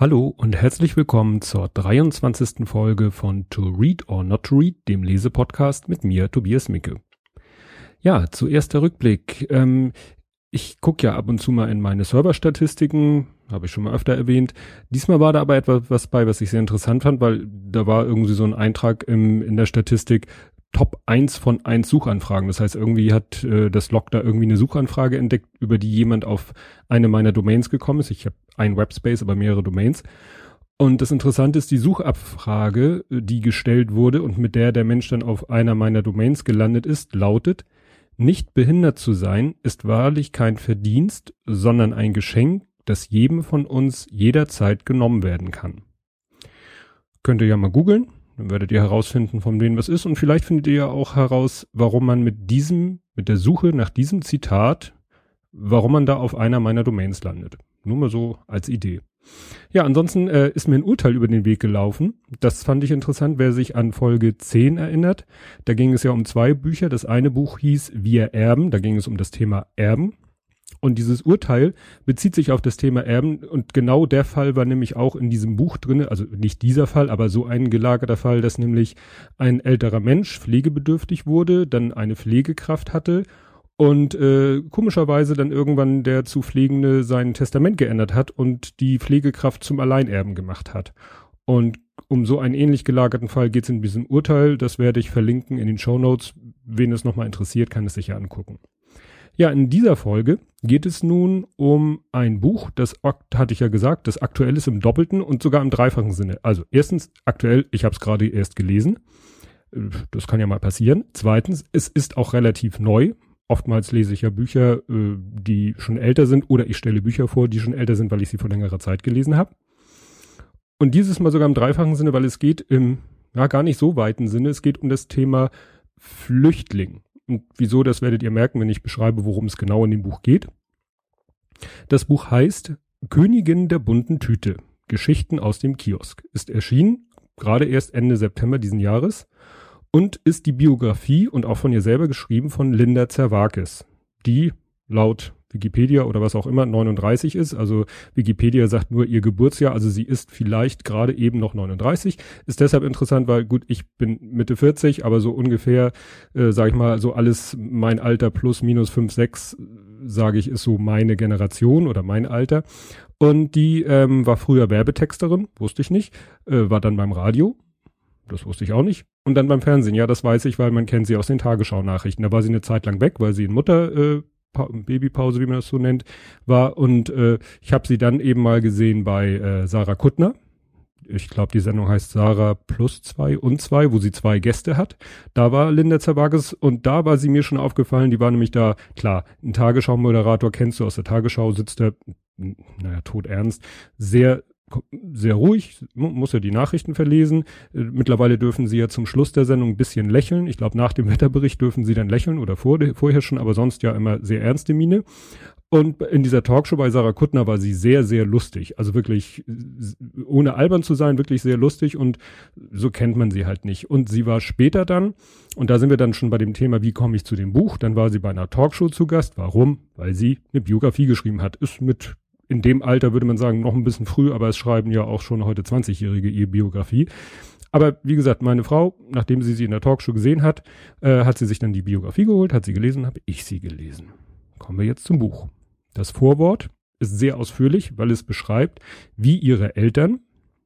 Hallo und herzlich willkommen zur 23. Folge von To Read or Not to Read, dem Lesepodcast mit mir, Tobias Micke. Ja, zuerst der Rückblick. Ähm, ich gucke ja ab und zu mal in meine Serverstatistiken, habe ich schon mal öfter erwähnt. Diesmal war da aber etwas bei, was ich sehr interessant fand, weil da war irgendwie so ein Eintrag im, in der Statistik, Top 1 von 1 Suchanfragen. Das heißt, irgendwie hat äh, das Log da irgendwie eine Suchanfrage entdeckt, über die jemand auf eine meiner Domains gekommen ist. Ich habe ein Webspace, aber mehrere Domains. Und das Interessante ist, die Suchabfrage, die gestellt wurde und mit der der Mensch dann auf einer meiner Domains gelandet ist, lautet, nicht behindert zu sein, ist wahrlich kein Verdienst, sondern ein Geschenk, das jedem von uns jederzeit genommen werden kann. Könnt ihr ja mal googeln, dann werdet ihr herausfinden, von wem was ist und vielleicht findet ihr ja auch heraus, warum man mit diesem, mit der Suche nach diesem Zitat, warum man da auf einer meiner Domains landet. Nur mal so als Idee. Ja, ansonsten äh, ist mir ein Urteil über den Weg gelaufen. Das fand ich interessant, wer sich an Folge 10 erinnert. Da ging es ja um zwei Bücher. Das eine Buch hieß Wir erben. Da ging es um das Thema Erben. Und dieses Urteil bezieht sich auf das Thema Erben und genau der Fall war nämlich auch in diesem Buch drinne, also nicht dieser Fall, aber so ein gelagerter Fall, dass nämlich ein älterer Mensch pflegebedürftig wurde, dann eine Pflegekraft hatte und äh, komischerweise dann irgendwann der zu Pflegende sein Testament geändert hat und die Pflegekraft zum Alleinerben gemacht hat. Und um so einen ähnlich gelagerten Fall geht es in diesem Urteil. Das werde ich verlinken in den Show Notes. Wen es nochmal interessiert, kann es sich ja angucken. Ja, in dieser Folge geht es nun um ein Buch, das hatte ich ja gesagt, das aktuell ist im doppelten und sogar im dreifachen Sinne. Also erstens aktuell, ich habe es gerade erst gelesen. Das kann ja mal passieren. Zweitens, es ist auch relativ neu. Oftmals lese ich ja Bücher, äh, die schon älter sind oder ich stelle Bücher vor, die schon älter sind, weil ich sie vor längerer Zeit gelesen habe. Und dieses Mal sogar im dreifachen Sinne, weil es geht im, ja, gar nicht so weiten Sinne, es geht um das Thema Flüchtling. Und wieso, das werdet ihr merken, wenn ich beschreibe, worum es genau in dem Buch geht. Das Buch heißt Königin der bunten Tüte. Geschichten aus dem Kiosk. Ist erschienen, gerade erst Ende September diesen Jahres und ist die Biografie und auch von ihr selber geschrieben von Linda Zerwakis, die laut Wikipedia oder was auch immer 39 ist. Also Wikipedia sagt nur ihr Geburtsjahr, also sie ist vielleicht gerade eben noch 39. Ist deshalb interessant, weil gut, ich bin Mitte 40, aber so ungefähr, äh, sage ich mal, so alles mein Alter plus minus 5, 6, sage ich, ist so meine Generation oder mein Alter. Und die ähm, war früher Werbetexterin, wusste ich nicht, äh, war dann beim Radio, das wusste ich auch nicht. Und dann beim Fernsehen, ja, das weiß ich, weil man kennt sie aus den Tagesschau-Nachrichten. Da war sie eine Zeit lang weg, weil sie in Mutter äh, Babypause, wie man das so nennt, war. Und äh, ich habe sie dann eben mal gesehen bei äh, Sarah Kuttner. Ich glaube, die Sendung heißt Sarah plus zwei und zwei, wo sie zwei Gäste hat. Da war Linda Zerwages und da war sie mir schon aufgefallen. Die war nämlich da, klar, ein Tagesschau-Moderator kennst du aus der Tagesschau, sitzt der, naja, tot ernst, sehr sehr ruhig, muss ja die Nachrichten verlesen. Äh, mittlerweile dürfen sie ja zum Schluss der Sendung ein bisschen lächeln. Ich glaube, nach dem Wetterbericht dürfen sie dann lächeln oder vor, vorher schon, aber sonst ja immer sehr ernste Miene. Und in dieser Talkshow bei Sarah Kuttner war sie sehr, sehr lustig. Also wirklich, ohne albern zu sein, wirklich sehr lustig und so kennt man sie halt nicht. Und sie war später dann, und da sind wir dann schon bei dem Thema, wie komme ich zu dem Buch, dann war sie bei einer Talkshow zu Gast. Warum? Weil sie eine Biografie geschrieben hat. Ist mit in dem Alter würde man sagen, noch ein bisschen früh, aber es schreiben ja auch schon heute 20-Jährige ihre Biografie. Aber wie gesagt, meine Frau, nachdem sie sie in der Talkshow gesehen hat, äh, hat sie sich dann die Biografie geholt, hat sie gelesen, habe ich sie gelesen. Kommen wir jetzt zum Buch. Das Vorwort ist sehr ausführlich, weil es beschreibt, wie ihre Eltern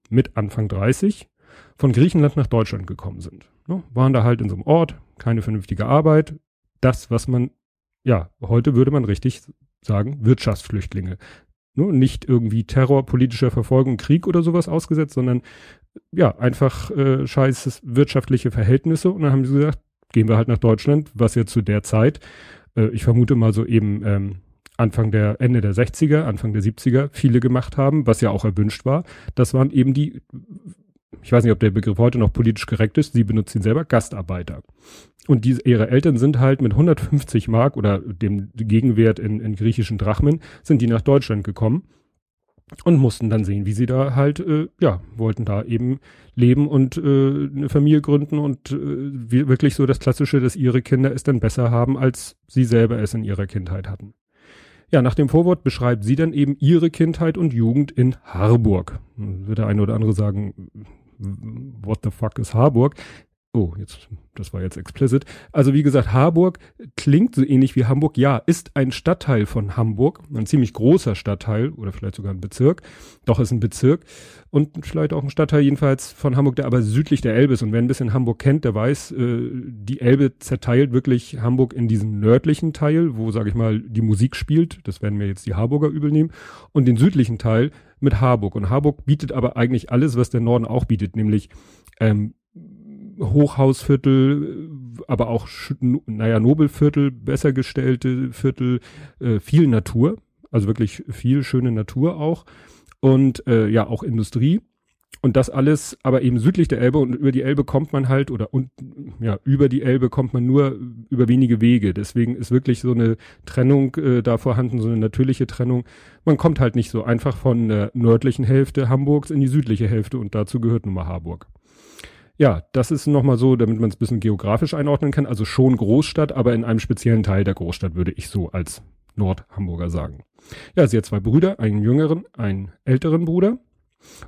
mit Anfang 30 von Griechenland nach Deutschland gekommen sind. Ne, waren da halt in so einem Ort, keine vernünftige Arbeit. Das, was man, ja, heute würde man richtig sagen, Wirtschaftsflüchtlinge ne, nicht irgendwie Terror, politischer Verfolgung, Krieg oder sowas ausgesetzt, sondern ja, einfach äh, scheiß wirtschaftliche Verhältnisse. Und dann haben sie gesagt, gehen wir halt nach Deutschland, was ja zu der Zeit, äh, ich vermute mal so eben ähm, Anfang der, Ende der 60er, Anfang der 70er viele gemacht haben, was ja auch erwünscht war. Das waren eben die ich weiß nicht, ob der Begriff heute noch politisch korrekt ist, sie benutzen ihn selber, Gastarbeiter. Und diese, ihre Eltern sind halt mit 150 Mark oder dem Gegenwert in, in griechischen Drachmen, sind die nach Deutschland gekommen und mussten dann sehen, wie sie da halt, äh, ja, wollten da eben leben und äh, eine Familie gründen und äh, wirklich so das Klassische, dass ihre Kinder es dann besser haben, als sie selber es in ihrer Kindheit hatten. Ja, nach dem Vorwort beschreibt sie dann eben ihre Kindheit und Jugend in Harburg. Wird der eine oder andere sagen, what the fuck ist Harburg? Oh, jetzt, das war jetzt explicit. Also wie gesagt, Harburg klingt so ähnlich wie Hamburg. Ja, ist ein Stadtteil von Hamburg, ein ziemlich großer Stadtteil oder vielleicht sogar ein Bezirk. Doch ist ein Bezirk und vielleicht auch ein Stadtteil jedenfalls von Hamburg, der aber südlich der Elbe ist. Und wer ein bisschen Hamburg kennt, der weiß, äh, die Elbe zerteilt wirklich Hamburg in diesen nördlichen Teil, wo, sage ich mal, die Musik spielt. Das werden wir jetzt die Harburger übel nehmen. Und den südlichen Teil mit Harburg. Und Harburg bietet aber eigentlich alles, was der Norden auch bietet, nämlich ähm, Hochhausviertel, aber auch, naja, Nobelviertel, besser gestellte Viertel, äh, viel Natur, also wirklich viel schöne Natur auch und äh, ja, auch Industrie. Und das alles aber eben südlich der Elbe und über die Elbe kommt man halt oder und ja, über die Elbe kommt man nur über wenige Wege. Deswegen ist wirklich so eine Trennung äh, da vorhanden, so eine natürliche Trennung. Man kommt halt nicht so einfach von der nördlichen Hälfte Hamburgs in die südliche Hälfte und dazu gehört nun mal Harburg. Ja, das ist nochmal so, damit man es ein bisschen geografisch einordnen kann. Also schon Großstadt, aber in einem speziellen Teil der Großstadt würde ich so als Nordhamburger sagen. Ja, sie hat zwei Brüder, einen jüngeren, einen älteren Bruder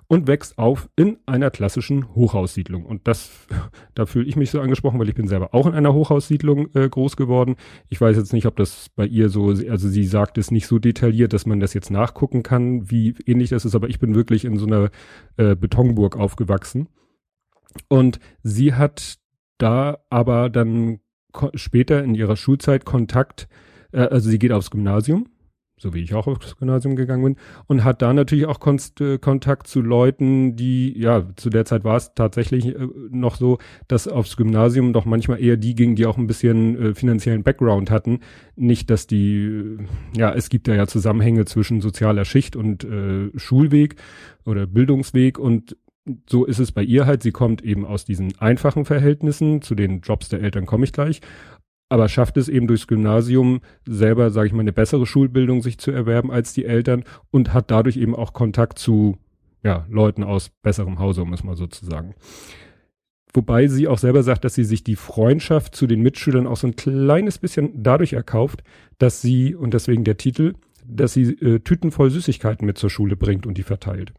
und wächst auf in einer klassischen Hochhaussiedlung. Und das, da fühle ich mich so angesprochen, weil ich bin selber auch in einer Hochhaussiedlung äh, groß geworden. Ich weiß jetzt nicht, ob das bei ihr so, also sie sagt es nicht so detailliert, dass man das jetzt nachgucken kann, wie ähnlich das ist, aber ich bin wirklich in so einer äh, Betonburg aufgewachsen. Und sie hat da aber dann später in ihrer Schulzeit Kontakt, äh, also sie geht aufs Gymnasium, so wie ich auch aufs Gymnasium gegangen bin, und hat da natürlich auch Konst, äh, Kontakt zu Leuten, die, ja, zu der Zeit war es tatsächlich äh, noch so, dass aufs Gymnasium doch manchmal eher die gingen, die auch ein bisschen äh, finanziellen Background hatten. Nicht, dass die, äh, ja, es gibt ja ja Zusammenhänge zwischen sozialer Schicht und äh, Schulweg oder Bildungsweg und so ist es bei ihr halt. Sie kommt eben aus diesen einfachen Verhältnissen. Zu den Jobs der Eltern komme ich gleich. Aber schafft es eben durchs Gymnasium selber, sage ich mal, eine bessere Schulbildung sich zu erwerben als die Eltern und hat dadurch eben auch Kontakt zu ja, Leuten aus besserem Hause, um es mal so zu sagen. Wobei sie auch selber sagt, dass sie sich die Freundschaft zu den Mitschülern auch so ein kleines bisschen dadurch erkauft, dass sie, und deswegen der Titel, dass sie äh, Tüten voll Süßigkeiten mit zur Schule bringt und die verteilt.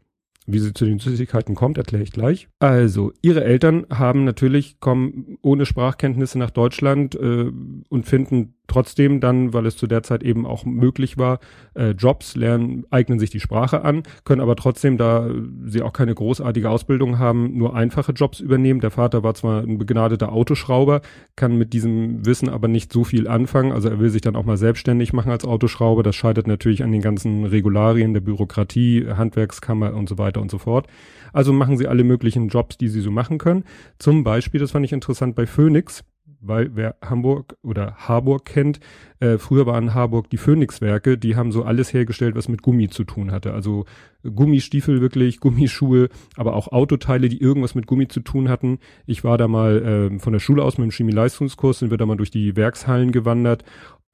Wie sie zu den Süßigkeiten kommt, erkläre ich gleich. Also, ihre Eltern haben natürlich, kommen ohne Sprachkenntnisse nach Deutschland äh, und finden trotzdem dann, weil es zu der Zeit eben auch möglich war, äh, Jobs lernen, eignen sich die Sprache an, können aber trotzdem, da sie auch keine großartige Ausbildung haben, nur einfache Jobs übernehmen. Der Vater war zwar ein begnadeter Autoschrauber, kann mit diesem Wissen aber nicht so viel anfangen. Also er will sich dann auch mal selbstständig machen als Autoschrauber. Das scheitert natürlich an den ganzen Regularien der Bürokratie, Handwerkskammer und so weiter und so fort. Also machen sie alle möglichen Jobs, die sie so machen können. Zum Beispiel, das fand ich interessant bei Phoenix weil wer Hamburg oder Harburg kennt, äh, früher waren Harburg die Phoenix-Werke, die haben so alles hergestellt, was mit Gummi zu tun hatte. Also Gummistiefel wirklich, Gummischuhe, aber auch Autoteile, die irgendwas mit Gummi zu tun hatten. Ich war da mal äh, von der Schule aus mit dem Chemieleistungskurs, sind wir da mal durch die Werkshallen gewandert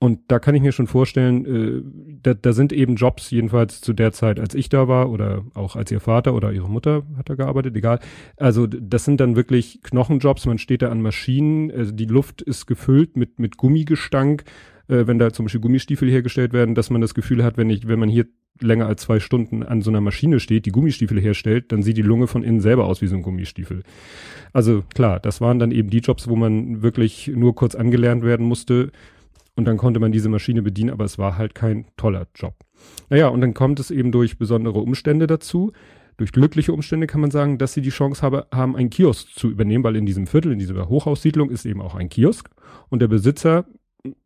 und da kann ich mir schon vorstellen, äh, da, da sind eben Jobs, jedenfalls zu der Zeit, als ich da war, oder auch als ihr Vater oder ihre Mutter hat da gearbeitet, egal. Also das sind dann wirklich Knochenjobs, man steht da an Maschinen, also die Luft ist gefüllt mit, mit Gummigestank, äh, wenn da zum Beispiel Gummistiefel hergestellt werden, dass man das Gefühl hat, wenn ich, wenn man hier länger als zwei Stunden an so einer Maschine steht, die Gummistiefel herstellt, dann sieht die Lunge von innen selber aus wie so ein Gummistiefel. Also klar, das waren dann eben die Jobs, wo man wirklich nur kurz angelernt werden musste und dann konnte man diese Maschine bedienen, aber es war halt kein toller Job. Naja, und dann kommt es eben durch besondere Umstände dazu, durch glückliche Umstände kann man sagen, dass sie die Chance habe, haben, einen Kiosk zu übernehmen, weil in diesem Viertel, in dieser Hochhaussiedlung ist eben auch ein Kiosk und der Besitzer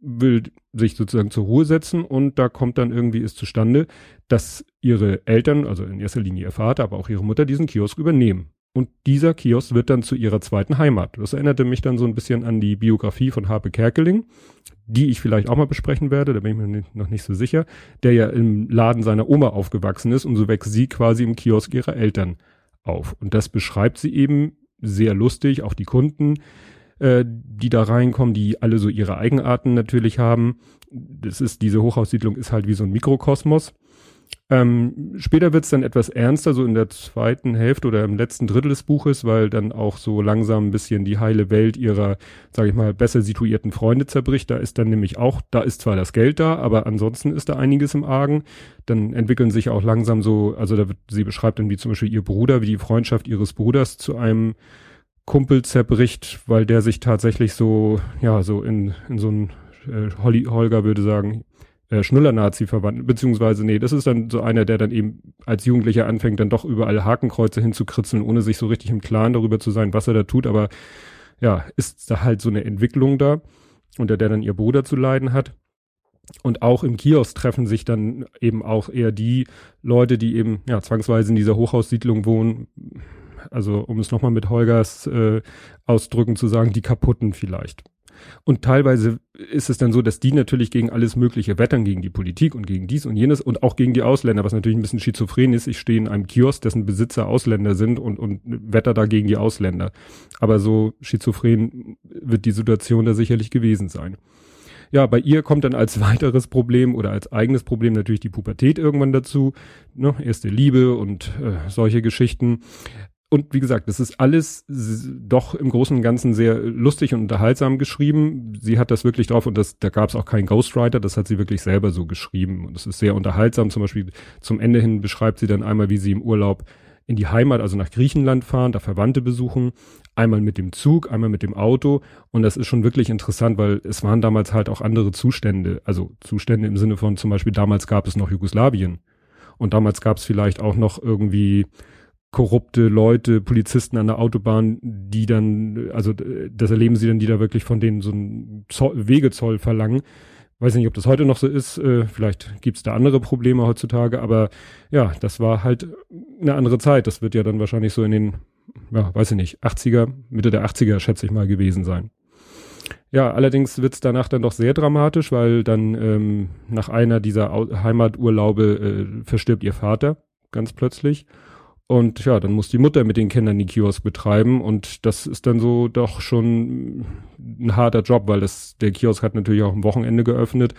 will sich sozusagen zur Ruhe setzen und da kommt dann irgendwie es zustande, dass ihre Eltern, also in erster Linie ihr Vater, aber auch ihre Mutter diesen Kiosk übernehmen. Und dieser Kiosk wird dann zu ihrer zweiten Heimat. Das erinnerte mich dann so ein bisschen an die Biografie von Harpe Kerkeling, die ich vielleicht auch mal besprechen werde, da bin ich mir noch nicht so sicher, der ja im Laden seiner Oma aufgewachsen ist und so wächst sie quasi im Kiosk ihrer Eltern auf. Und das beschreibt sie eben sehr lustig, auch die Kunden, äh, die da reinkommen, die alle so ihre Eigenarten natürlich haben. Das ist, diese Hochhaussiedlung ist halt wie so ein Mikrokosmos. Ähm, später wird's dann etwas ernster, so in der zweiten Hälfte oder im letzten Drittel des Buches, weil dann auch so langsam ein bisschen die heile Welt ihrer, sage ich mal, besser situierten Freunde zerbricht. Da ist dann nämlich auch, da ist zwar das Geld da, aber ansonsten ist da einiges im Argen. Dann entwickeln sich auch langsam so, also da wird, sie beschreibt dann wie zum Beispiel ihr Bruder, wie die Freundschaft ihres Bruders zu einem Kumpel zerbricht, weil der sich tatsächlich so, ja, so in, in so ein äh, Holly, Holger würde sagen, äh, Schnuller-Nazi verwandt, beziehungsweise nee, das ist dann so einer, der dann eben als Jugendlicher anfängt, dann doch überall Hakenkreuze hinzukritzeln, ohne sich so richtig im Klaren darüber zu sein, was er da tut, aber ja, ist da halt so eine Entwicklung da, unter der dann ihr Bruder zu leiden hat. Und auch im Kiosk treffen sich dann eben auch eher die Leute, die eben ja zwangsweise in dieser Hochhaussiedlung wohnen. Also um es nochmal mit Holgers äh, Ausdrücken zu sagen, die kaputten vielleicht. Und teilweise ist es dann so, dass die natürlich gegen alles Mögliche wettern, gegen die Politik und gegen dies und jenes und auch gegen die Ausländer, was natürlich ein bisschen schizophren ist. Ich stehe in einem Kiosk, dessen Besitzer Ausländer sind und, und wetter da gegen die Ausländer. Aber so schizophren wird die Situation da sicherlich gewesen sein. Ja, bei ihr kommt dann als weiteres Problem oder als eigenes Problem natürlich die Pubertät irgendwann dazu. Ne? Erste Liebe und äh, solche Geschichten und wie gesagt, das ist alles doch im Großen und Ganzen sehr lustig und unterhaltsam geschrieben. Sie hat das wirklich drauf und das, da gab es auch keinen Ghostwriter, das hat sie wirklich selber so geschrieben. Und es ist sehr unterhaltsam. Zum Beispiel zum Ende hin beschreibt sie dann einmal, wie sie im Urlaub in die Heimat, also nach Griechenland fahren, da Verwandte besuchen, einmal mit dem Zug, einmal mit dem Auto. Und das ist schon wirklich interessant, weil es waren damals halt auch andere Zustände. Also Zustände im Sinne von zum Beispiel damals gab es noch Jugoslawien. Und damals gab es vielleicht auch noch irgendwie korrupte Leute, Polizisten an der Autobahn, die dann, also das erleben sie dann, die da wirklich von denen so einen Zoll, Wegezoll verlangen. Weiß nicht, ob das heute noch so ist, äh, vielleicht gibt's da andere Probleme heutzutage, aber ja, das war halt eine andere Zeit. Das wird ja dann wahrscheinlich so in den, ja, weiß ich nicht, 80er, Mitte der 80er, schätze ich mal, gewesen sein. Ja, allerdings wird's danach dann doch sehr dramatisch, weil dann ähm, nach einer dieser Heimaturlaube äh, verstirbt ihr Vater ganz plötzlich. Und ja, dann muss die Mutter mit den Kindern die Kiosk betreiben. Und das ist dann so doch schon ein harter Job, weil das, der Kiosk hat natürlich auch am Wochenende geöffnet.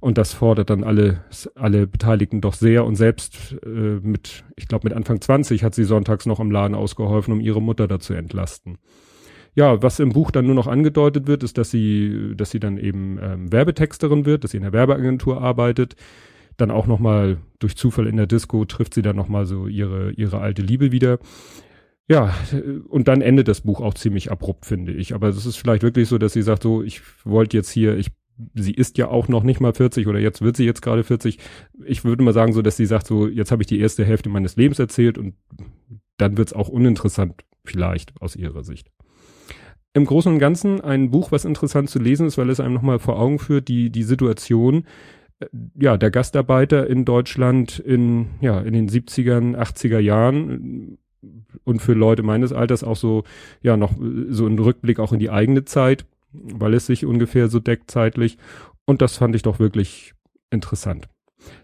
Und das fordert dann alle, alle Beteiligten doch sehr. Und selbst äh, mit, ich glaube mit Anfang 20 hat sie sonntags noch im Laden ausgeholfen, um ihre Mutter dazu entlasten. Ja, was im Buch dann nur noch angedeutet wird, ist, dass sie, dass sie dann eben ähm, Werbetexterin wird, dass sie in der Werbeagentur arbeitet dann auch noch mal durch Zufall in der Disco trifft sie dann noch mal so ihre ihre alte Liebe wieder. Ja, und dann endet das Buch auch ziemlich abrupt, finde ich. Aber es ist vielleicht wirklich so, dass sie sagt, so, ich wollte jetzt hier, ich, sie ist ja auch noch nicht mal 40 oder jetzt wird sie jetzt gerade 40. Ich würde mal sagen, so, dass sie sagt, so, jetzt habe ich die erste Hälfte meines Lebens erzählt und dann wird's auch uninteressant, vielleicht aus ihrer Sicht. Im Großen und Ganzen ein Buch, was interessant zu lesen ist, weil es einem nochmal vor Augen führt, die, die Situation, ja, der Gastarbeiter in Deutschland in, ja, in den 70ern, 80er Jahren und für Leute meines Alters auch so, ja, noch so ein Rückblick auch in die eigene Zeit, weil es sich ungefähr so deckt zeitlich. Und das fand ich doch wirklich interessant.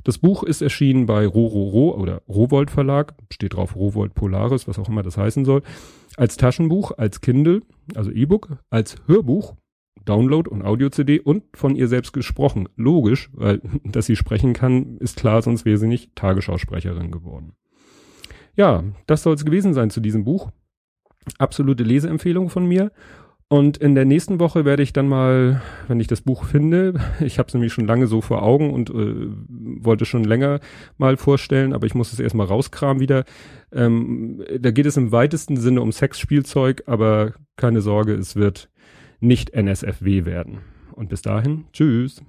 Das Buch ist erschienen bei Rororo oder Rowold Verlag, steht drauf Rowold Polaris, was auch immer das heißen soll, als Taschenbuch, als Kindle, also E-Book, als Hörbuch Download und Audio-CD und von ihr selbst gesprochen. Logisch, weil dass sie sprechen kann, ist klar, sonst wäre sie nicht Tagesschausprecherin geworden. Ja, das soll es gewesen sein zu diesem Buch. Absolute Leseempfehlung von mir. Und in der nächsten Woche werde ich dann mal, wenn ich das Buch finde, ich habe es nämlich schon lange so vor Augen und äh, wollte schon länger mal vorstellen, aber ich muss es erstmal rauskramen wieder. Ähm, da geht es im weitesten Sinne um Sexspielzeug, aber keine Sorge, es wird nicht NSFW werden. Und bis dahin, tschüss.